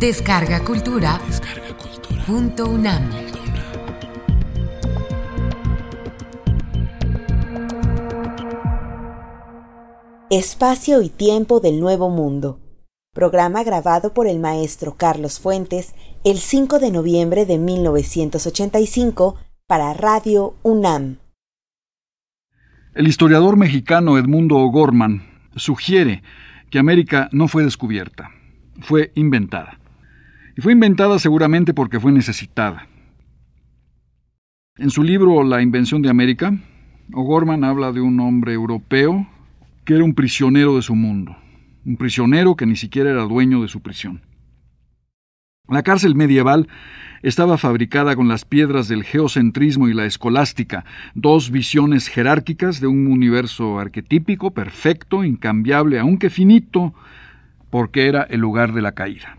Descarga Cultura. Punto UNAM. Espacio y tiempo del Nuevo Mundo. Programa grabado por el maestro Carlos Fuentes el 5 de noviembre de 1985 para Radio UNAM. El historiador mexicano Edmundo O'Gorman sugiere que América no fue descubierta, fue inventada. Y fue inventada seguramente porque fue necesitada. En su libro La invención de América, O'Gorman habla de un hombre europeo que era un prisionero de su mundo, un prisionero que ni siquiera era dueño de su prisión. La cárcel medieval estaba fabricada con las piedras del geocentrismo y la escolástica, dos visiones jerárquicas de un universo arquetípico, perfecto, incambiable, aunque finito, porque era el lugar de la caída.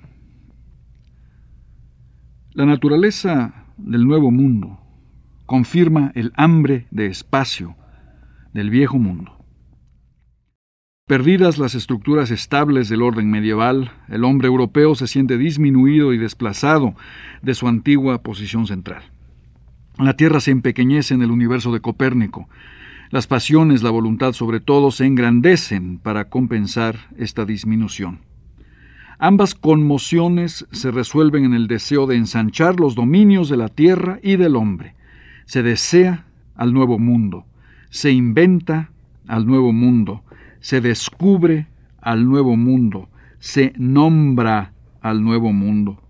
La naturaleza del nuevo mundo confirma el hambre de espacio del viejo mundo. Perdidas las estructuras estables del orden medieval, el hombre europeo se siente disminuido y desplazado de su antigua posición central. La Tierra se empequeñece en el universo de Copérnico. Las pasiones, la voluntad sobre todo, se engrandecen para compensar esta disminución. Ambas conmociones se resuelven en el deseo de ensanchar los dominios de la tierra y del hombre. Se desea al nuevo mundo, se inventa al nuevo mundo, se descubre al nuevo mundo, se nombra al nuevo mundo.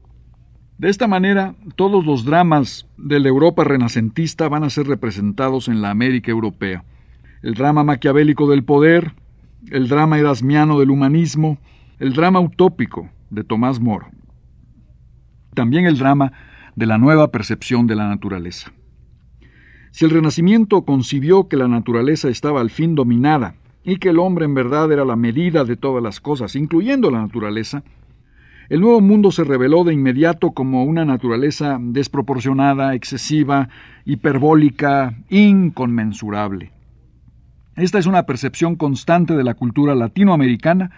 De esta manera, todos los dramas de la Europa renacentista van a ser representados en la América europea. El drama maquiavélico del poder, el drama erasmiano del humanismo, el drama utópico de Tomás Moro. También el drama de la nueva percepción de la naturaleza. Si el Renacimiento concibió que la naturaleza estaba al fin dominada y que el hombre en verdad era la medida de todas las cosas, incluyendo la naturaleza, el nuevo mundo se reveló de inmediato como una naturaleza desproporcionada, excesiva, hiperbólica, inconmensurable. Esta es una percepción constante de la cultura latinoamericana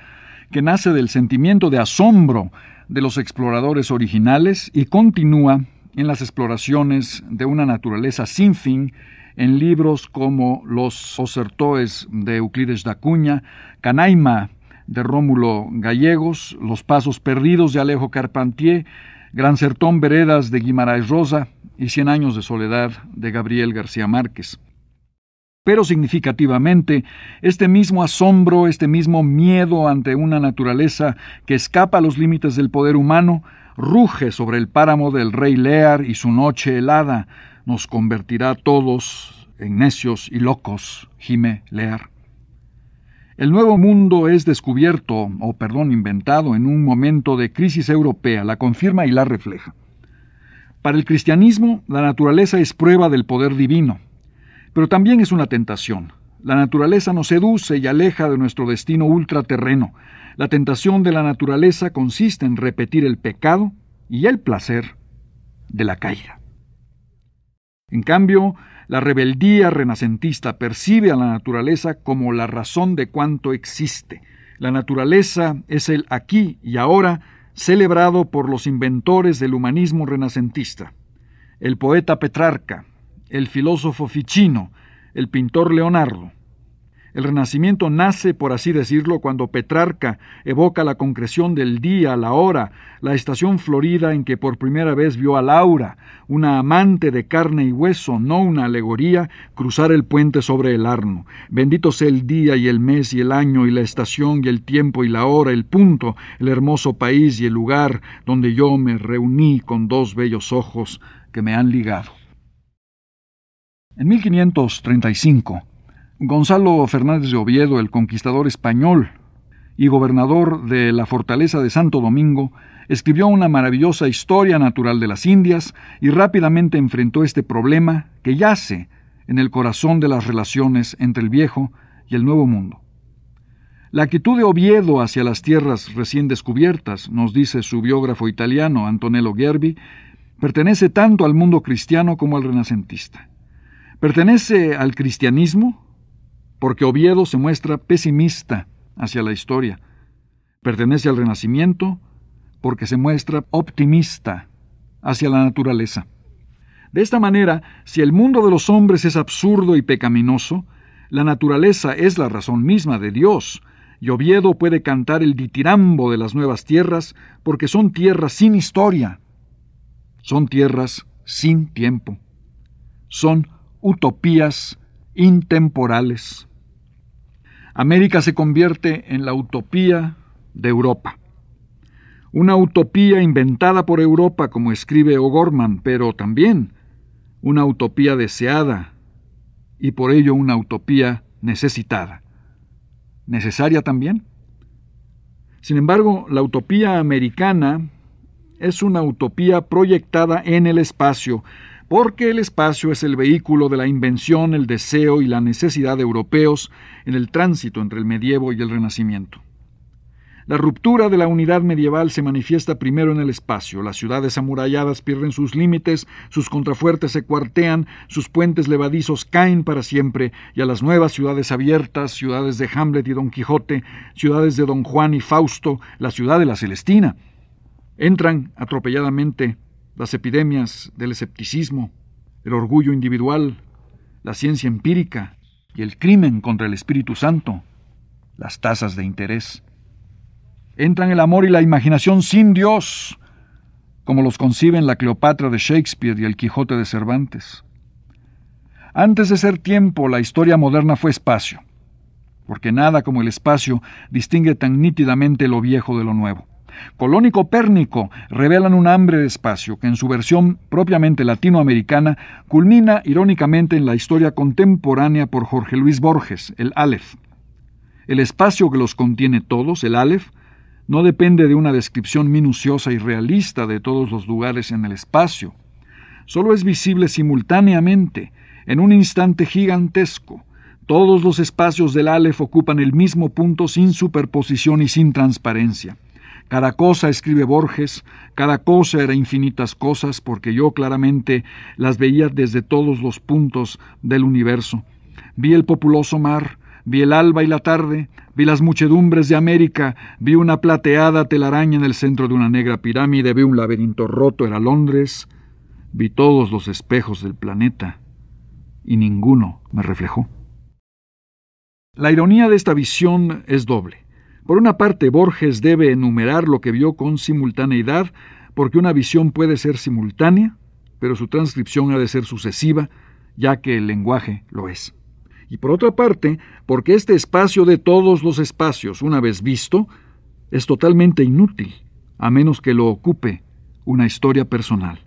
que nace del sentimiento de asombro de los exploradores originales y continúa en las exploraciones de una naturaleza sin fin en libros como Los Ocertoes de Euclides da Cunha, Canaima de Rómulo Gallegos, Los Pasos Perdidos de Alejo Carpentier, Gran Sertón Veredas de Guimaraes Rosa y Cien Años de Soledad de Gabriel García Márquez. Pero significativamente, este mismo asombro, este mismo miedo ante una naturaleza que escapa a los límites del poder humano, ruge sobre el páramo del rey Lear y su noche helada, nos convertirá todos en necios y locos, gime Lear. El nuevo mundo es descubierto, o perdón, inventado en un momento de crisis europea, la confirma y la refleja. Para el cristianismo, la naturaleza es prueba del poder divino, pero también es una tentación. La naturaleza nos seduce y aleja de nuestro destino ultraterreno. La tentación de la naturaleza consiste en repetir el pecado y el placer de la caída. En cambio, la rebeldía renacentista percibe a la naturaleza como la razón de cuanto existe. La naturaleza es el aquí y ahora celebrado por los inventores del humanismo renacentista. El poeta Petrarca, el filósofo Ficino, el pintor Leonardo, el Renacimiento nace, por así decirlo, cuando Petrarca evoca la concreción del día, la hora, la estación florida en que por primera vez vio a Laura, una amante de carne y hueso, no una alegoría, cruzar el puente sobre el Arno. Bendito sea el día y el mes y el año y la estación y el tiempo y la hora, el punto, el hermoso país y el lugar donde yo me reuní con dos bellos ojos que me han ligado. En 1535, Gonzalo Fernández de Oviedo, el conquistador español y gobernador de la fortaleza de Santo Domingo, escribió una maravillosa historia natural de las Indias y rápidamente enfrentó este problema que yace en el corazón de las relaciones entre el viejo y el nuevo mundo. La actitud de Oviedo hacia las tierras recién descubiertas, nos dice su biógrafo italiano Antonello Gerbi, pertenece tanto al mundo cristiano como al renacentista. Pertenece al cristianismo porque Oviedo se muestra pesimista hacia la historia. Pertenece al Renacimiento porque se muestra optimista hacia la naturaleza. De esta manera, si el mundo de los hombres es absurdo y pecaminoso, la naturaleza es la razón misma de Dios, y Oviedo puede cantar el ditirambo de las nuevas tierras porque son tierras sin historia, son tierras sin tiempo, son utopías intemporales. América se convierte en la utopía de Europa. Una utopía inventada por Europa, como escribe O'Gorman, pero también una utopía deseada y por ello una utopía necesitada. ¿Necesaria también? Sin embargo, la utopía americana es una utopía proyectada en el espacio, porque el espacio es el vehículo de la invención, el deseo y la necesidad de europeos en el tránsito entre el medievo y el renacimiento. La ruptura de la unidad medieval se manifiesta primero en el espacio. Las ciudades amuralladas pierden sus límites, sus contrafuertes se cuartean, sus puentes levadizos caen para siempre, y a las nuevas ciudades abiertas, ciudades de Hamlet y Don Quijote, ciudades de Don Juan y Fausto, la ciudad de la Celestina, entran atropelladamente las epidemias del escepticismo, el orgullo individual, la ciencia empírica y el crimen contra el Espíritu Santo, las tasas de interés. Entran el amor y la imaginación sin Dios, como los conciben la Cleopatra de Shakespeare y el Quijote de Cervantes. Antes de ser tiempo, la historia moderna fue espacio, porque nada como el espacio distingue tan nítidamente lo viejo de lo nuevo. Colón y Copérnico revelan un hambre de espacio que en su versión propiamente latinoamericana culmina irónicamente en la historia contemporánea por Jorge Luis Borges, el Aleph. El espacio que los contiene todos, el Aleph, no depende de una descripción minuciosa y realista de todos los lugares en el espacio. Solo es visible simultáneamente, en un instante gigantesco. Todos los espacios del Aleph ocupan el mismo punto sin superposición y sin transparencia. Cada cosa, escribe Borges, cada cosa era infinitas cosas porque yo claramente las veía desde todos los puntos del universo. Vi el populoso mar, vi el alba y la tarde, vi las muchedumbres de América, vi una plateada telaraña en el centro de una negra pirámide, vi un laberinto roto, era Londres, vi todos los espejos del planeta y ninguno me reflejó. La ironía de esta visión es doble. Por una parte, Borges debe enumerar lo que vio con simultaneidad, porque una visión puede ser simultánea, pero su transcripción ha de ser sucesiva, ya que el lenguaje lo es. Y por otra parte, porque este espacio de todos los espacios, una vez visto, es totalmente inútil, a menos que lo ocupe una historia personal.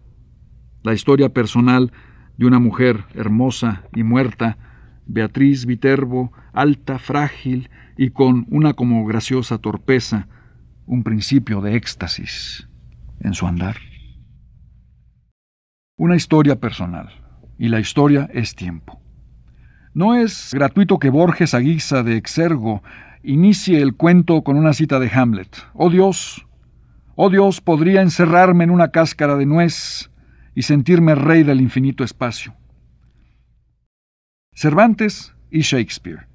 La historia personal de una mujer hermosa y muerta, Beatriz Viterbo, alta, frágil y con una como graciosa torpeza, un principio de éxtasis en su andar. Una historia personal, y la historia es tiempo. No es gratuito que Borges a guisa de exergo inicie el cuento con una cita de Hamlet. Oh Dios, oh Dios, podría encerrarme en una cáscara de nuez y sentirme rey del infinito espacio. Cervantes y Shakespeare,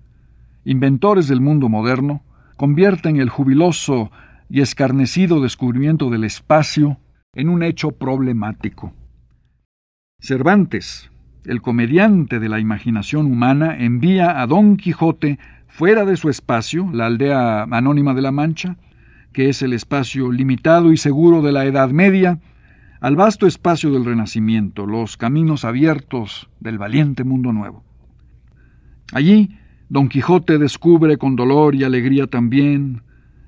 inventores del mundo moderno, convierten el jubiloso y escarnecido descubrimiento del espacio en un hecho problemático. Cervantes, el comediante de la imaginación humana, envía a Don Quijote fuera de su espacio, la aldea anónima de la Mancha, que es el espacio limitado y seguro de la Edad Media, al vasto espacio del Renacimiento, los caminos abiertos del valiente mundo nuevo. Allí, Don Quijote descubre con dolor y alegría también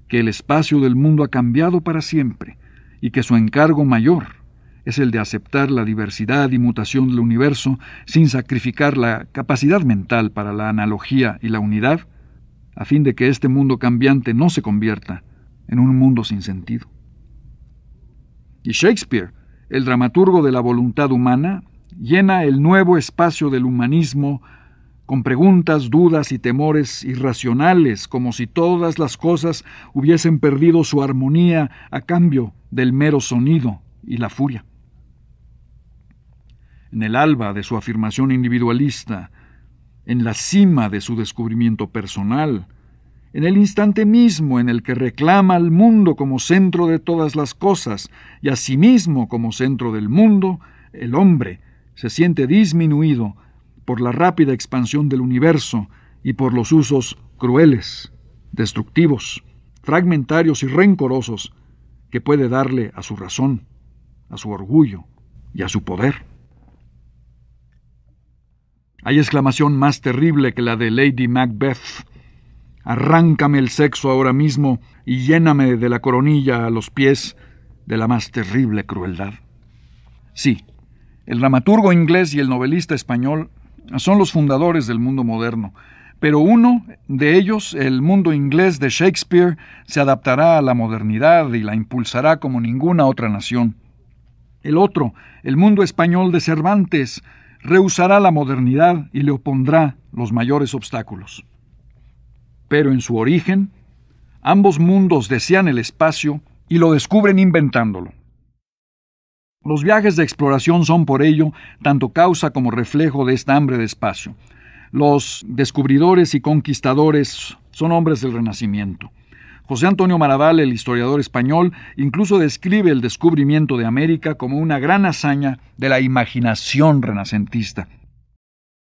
que el espacio del mundo ha cambiado para siempre y que su encargo mayor es el de aceptar la diversidad y mutación del universo sin sacrificar la capacidad mental para la analogía y la unidad, a fin de que este mundo cambiante no se convierta en un mundo sin sentido. Y Shakespeare, el dramaturgo de la voluntad humana, llena el nuevo espacio del humanismo con preguntas, dudas y temores irracionales, como si todas las cosas hubiesen perdido su armonía a cambio del mero sonido y la furia. En el alba de su afirmación individualista, en la cima de su descubrimiento personal, en el instante mismo en el que reclama al mundo como centro de todas las cosas y a sí mismo como centro del mundo, el hombre se siente disminuido por la rápida expansión del universo y por los usos crueles, destructivos, fragmentarios y rencorosos que puede darle a su razón, a su orgullo y a su poder. Hay exclamación más terrible que la de Lady Macbeth Arráncame el sexo ahora mismo y lléname de la coronilla a los pies de la más terrible crueldad. Sí, el dramaturgo inglés y el novelista español son los fundadores del mundo moderno, pero uno de ellos, el mundo inglés de Shakespeare, se adaptará a la modernidad y la impulsará como ninguna otra nación. El otro, el mundo español de Cervantes, rehusará la modernidad y le opondrá los mayores obstáculos pero en su origen, ambos mundos desean el espacio y lo descubren inventándolo. Los viajes de exploración son por ello tanto causa como reflejo de esta hambre de espacio. Los descubridores y conquistadores son hombres del Renacimiento. José Antonio Maraval, el historiador español, incluso describe el descubrimiento de América como una gran hazaña de la imaginación renacentista.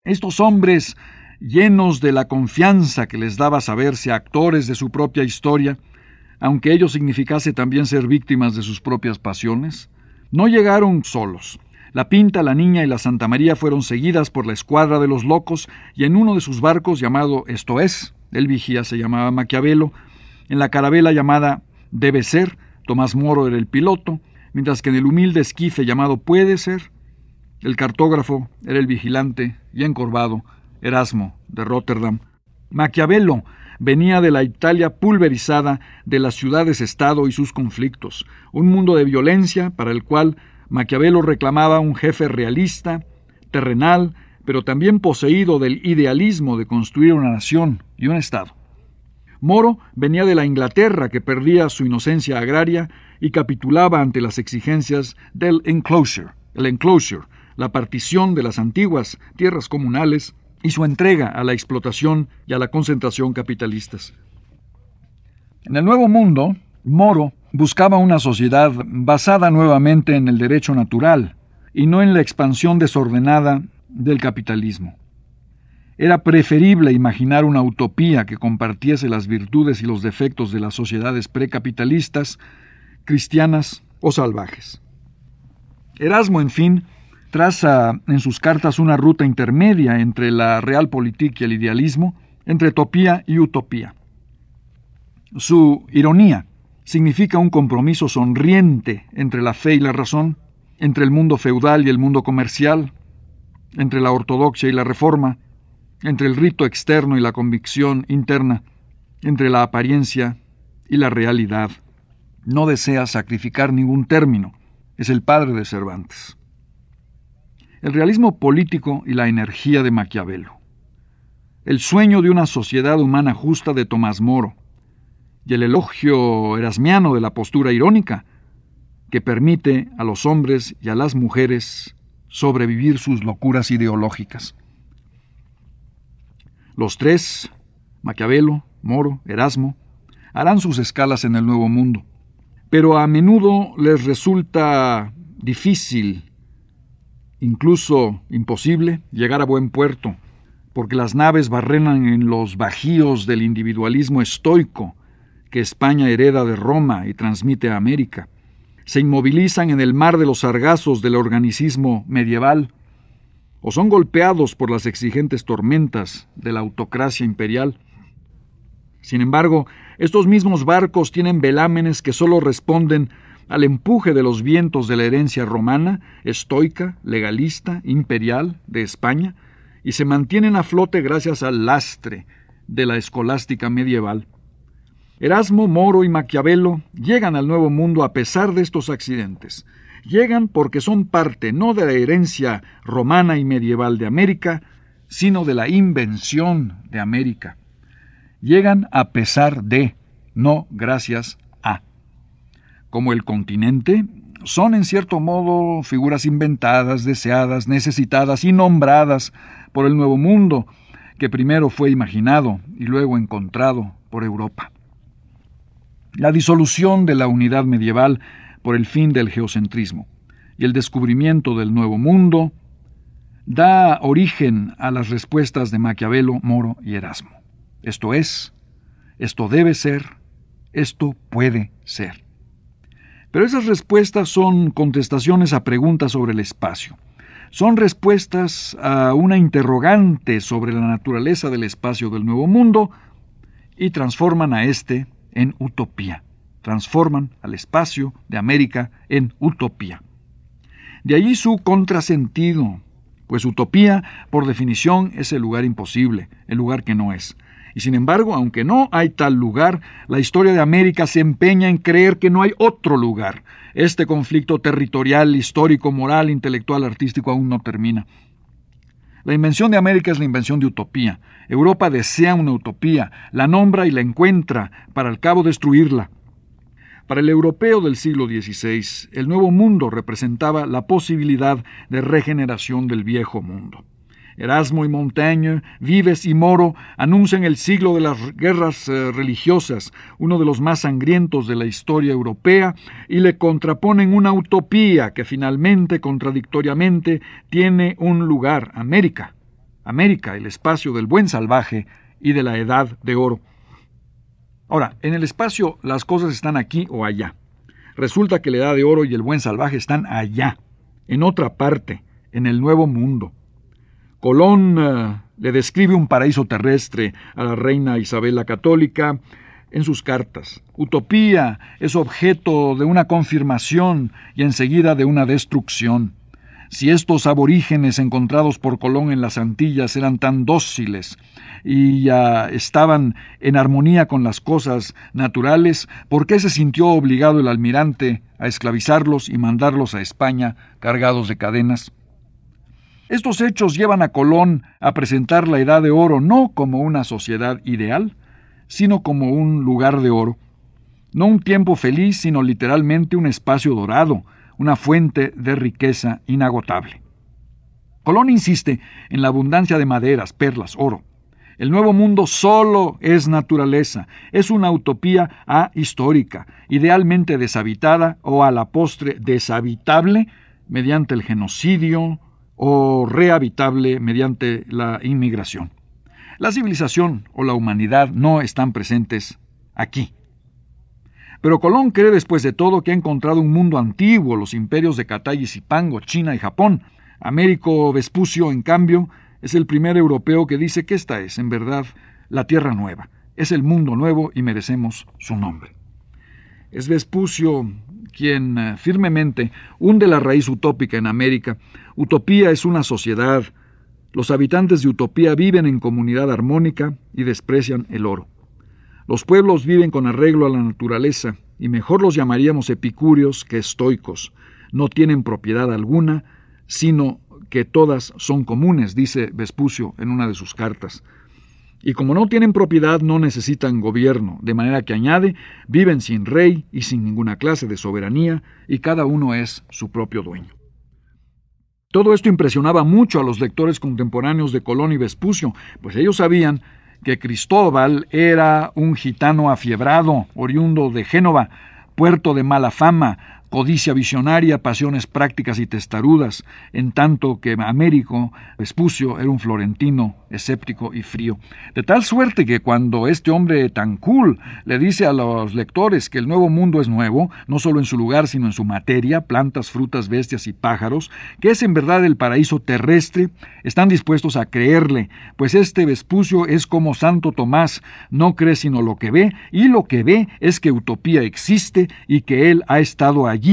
Estos hombres llenos de la confianza que les daba saberse actores de su propia historia, aunque ello significase también ser víctimas de sus propias pasiones, no llegaron solos. La Pinta, la Niña y la Santa María fueron seguidas por la escuadra de los locos y en uno de sus barcos llamado Esto es, el vigía se llamaba Maquiavelo, en la carabela llamada Debe ser, Tomás Moro era el piloto, mientras que en el humilde esquife llamado Puede ser, el cartógrafo era el vigilante y encorvado Erasmo, de Rotterdam. Maquiavelo venía de la Italia pulverizada de las ciudades-estado y sus conflictos, un mundo de violencia para el cual Maquiavelo reclamaba un jefe realista, terrenal, pero también poseído del idealismo de construir una nación y un Estado. Moro venía de la Inglaterra que perdía su inocencia agraria y capitulaba ante las exigencias del enclosure, el enclosure, la partición de las antiguas tierras comunales y su entrega a la explotación y a la concentración capitalistas. En el Nuevo Mundo, Moro buscaba una sociedad basada nuevamente en el derecho natural y no en la expansión desordenada del capitalismo. Era preferible imaginar una utopía que compartiese las virtudes y los defectos de las sociedades precapitalistas, cristianas o salvajes. Erasmo, en fin, traza en sus cartas una ruta intermedia entre la realpolitik y el idealismo, entre topía y utopía. Su ironía significa un compromiso sonriente entre la fe y la razón, entre el mundo feudal y el mundo comercial, entre la ortodoxia y la reforma, entre el rito externo y la convicción interna, entre la apariencia y la realidad. No desea sacrificar ningún término. Es el padre de Cervantes el realismo político y la energía de Maquiavelo, el sueño de una sociedad humana justa de Tomás Moro, y el elogio erasmiano de la postura irónica, que permite a los hombres y a las mujeres sobrevivir sus locuras ideológicas. Los tres, Maquiavelo, Moro, Erasmo, harán sus escalas en el Nuevo Mundo, pero a menudo les resulta difícil incluso imposible, llegar a buen puerto, porque las naves barrenan en los bajíos del individualismo estoico que España hereda de Roma y transmite a América. Se inmovilizan en el mar de los sargazos del organicismo medieval, o son golpeados por las exigentes tormentas de la autocracia imperial. Sin embargo, estos mismos barcos tienen velámenes que solo responden al empuje de los vientos de la herencia romana, estoica, legalista, imperial de España, y se mantienen a flote gracias al lastre de la escolástica medieval. Erasmo, Moro y Maquiavelo llegan al Nuevo Mundo a pesar de estos accidentes. Llegan porque son parte no de la herencia romana y medieval de América, sino de la invención de América. Llegan a pesar de, no gracias como el continente, son en cierto modo figuras inventadas, deseadas, necesitadas y nombradas por el Nuevo Mundo, que primero fue imaginado y luego encontrado por Europa. La disolución de la unidad medieval por el fin del geocentrismo y el descubrimiento del nuevo mundo da origen a las respuestas de Maquiavelo, Moro y Erasmo. Esto es, esto debe ser, esto puede ser. Pero esas respuestas son contestaciones a preguntas sobre el espacio. Son respuestas a una interrogante sobre la naturaleza del espacio del Nuevo Mundo y transforman a éste en utopía. Transforman al espacio de América en utopía. De allí su contrasentido, pues utopía, por definición, es el lugar imposible, el lugar que no es. Y sin embargo, aunque no hay tal lugar, la historia de América se empeña en creer que no hay otro lugar. Este conflicto territorial, histórico, moral, intelectual, artístico aún no termina. La invención de América es la invención de utopía. Europa desea una utopía, la nombra y la encuentra, para al cabo destruirla. Para el europeo del siglo XVI, el nuevo mundo representaba la posibilidad de regeneración del viejo mundo. Erasmo y Montaigne, Vives y Moro anuncian el siglo de las guerras eh, religiosas, uno de los más sangrientos de la historia europea, y le contraponen una utopía que finalmente, contradictoriamente, tiene un lugar, América. América, el espacio del buen salvaje y de la edad de oro. Ahora, en el espacio las cosas están aquí o allá. Resulta que la edad de oro y el buen salvaje están allá, en otra parte, en el nuevo mundo. Colón eh, le describe un paraíso terrestre a la reina Isabel la Católica en sus cartas. Utopía es objeto de una confirmación y enseguida de una destrucción. Si estos aborígenes encontrados por Colón en las Antillas eran tan dóciles y ya estaban en armonía con las cosas naturales, ¿por qué se sintió obligado el almirante a esclavizarlos y mandarlos a España cargados de cadenas? Estos hechos llevan a Colón a presentar la Edad de Oro no como una sociedad ideal, sino como un lugar de oro. No un tiempo feliz, sino literalmente un espacio dorado, una fuente de riqueza inagotable. Colón insiste en la abundancia de maderas, perlas, oro. El nuevo mundo solo es naturaleza, es una utopía ahistórica, idealmente deshabitada o a la postre deshabitable mediante el genocidio, o rehabitable mediante la inmigración. La civilización o la humanidad no están presentes aquí. Pero Colón cree después de todo que ha encontrado un mundo antiguo, los imperios de Catay y Zipango, China y Japón. Américo Vespucio, en cambio, es el primer europeo que dice que esta es, en verdad, la Tierra Nueva, es el mundo nuevo y merecemos su nombre. Es Vespucio quien eh, firmemente hunde la raíz utópica en América. Utopía es una sociedad. Los habitantes de Utopía viven en comunidad armónica y desprecian el oro. Los pueblos viven con arreglo a la naturaleza, y mejor los llamaríamos epicúreos que estoicos. No tienen propiedad alguna, sino que todas son comunes, dice Vespucio en una de sus cartas. Y como no tienen propiedad, no necesitan gobierno, de manera que añade, viven sin rey y sin ninguna clase de soberanía, y cada uno es su propio dueño. Todo esto impresionaba mucho a los lectores contemporáneos de Colón y Vespucio, pues ellos sabían que Cristóbal era un gitano afiebrado, oriundo de Génova, puerto de mala fama, codicia visionaria, pasiones prácticas y testarudas, en tanto que Américo Vespucio era un florentino escéptico y frío. De tal suerte que cuando este hombre tan cool le dice a los lectores que el nuevo mundo es nuevo, no solo en su lugar, sino en su materia, plantas, frutas, bestias y pájaros, que es en verdad el paraíso terrestre, están dispuestos a creerle, pues este Vespucio es como Santo Tomás, no cree sino lo que ve, y lo que ve es que utopía existe y que él ha estado allí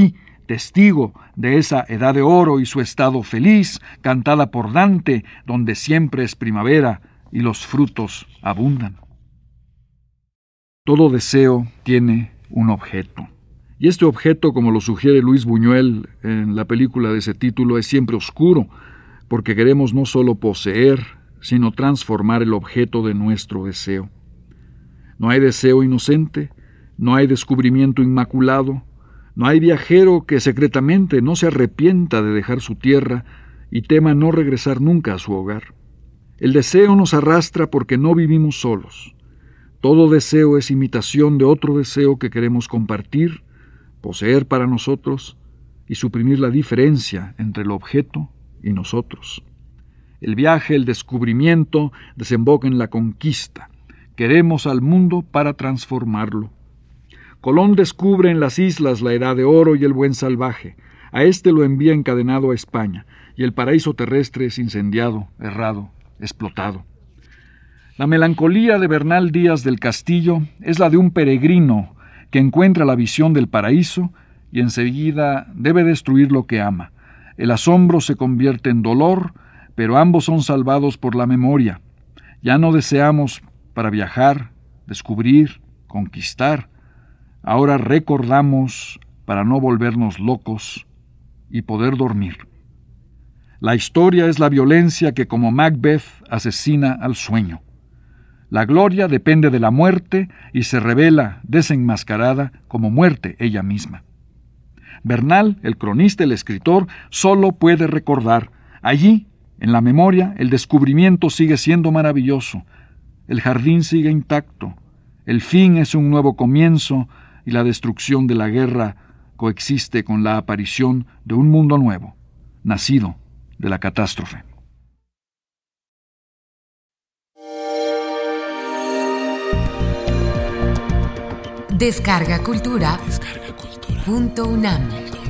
testigo de esa edad de oro y su estado feliz, cantada por Dante, donde siempre es primavera y los frutos abundan. Todo deseo tiene un objeto. Y este objeto, como lo sugiere Luis Buñuel en la película de ese título, es siempre oscuro, porque queremos no solo poseer, sino transformar el objeto de nuestro deseo. No hay deseo inocente, no hay descubrimiento inmaculado, no hay viajero que secretamente no se arrepienta de dejar su tierra y tema no regresar nunca a su hogar. El deseo nos arrastra porque no vivimos solos. Todo deseo es imitación de otro deseo que queremos compartir, poseer para nosotros y suprimir la diferencia entre el objeto y nosotros. El viaje, el descubrimiento, desemboca en la conquista. Queremos al mundo para transformarlo. Colón descubre en las islas la edad de oro y el buen salvaje. A éste lo envía encadenado a España, y el paraíso terrestre es incendiado, errado, explotado. La melancolía de Bernal Díaz del Castillo es la de un peregrino que encuentra la visión del paraíso y enseguida debe destruir lo que ama. El asombro se convierte en dolor, pero ambos son salvados por la memoria. Ya no deseamos para viajar, descubrir, conquistar. Ahora recordamos para no volvernos locos y poder dormir. La historia es la violencia que como Macbeth asesina al sueño. La gloria depende de la muerte y se revela desenmascarada como muerte ella misma. Bernal, el cronista, el escritor, solo puede recordar. Allí en la memoria, el descubrimiento sigue siendo maravilloso, el jardín sigue intacto, el fin es un nuevo comienzo y la destrucción de la guerra coexiste con la aparición de un mundo nuevo, nacido de la catástrofe. Descarga Cultura. Descarga cultura.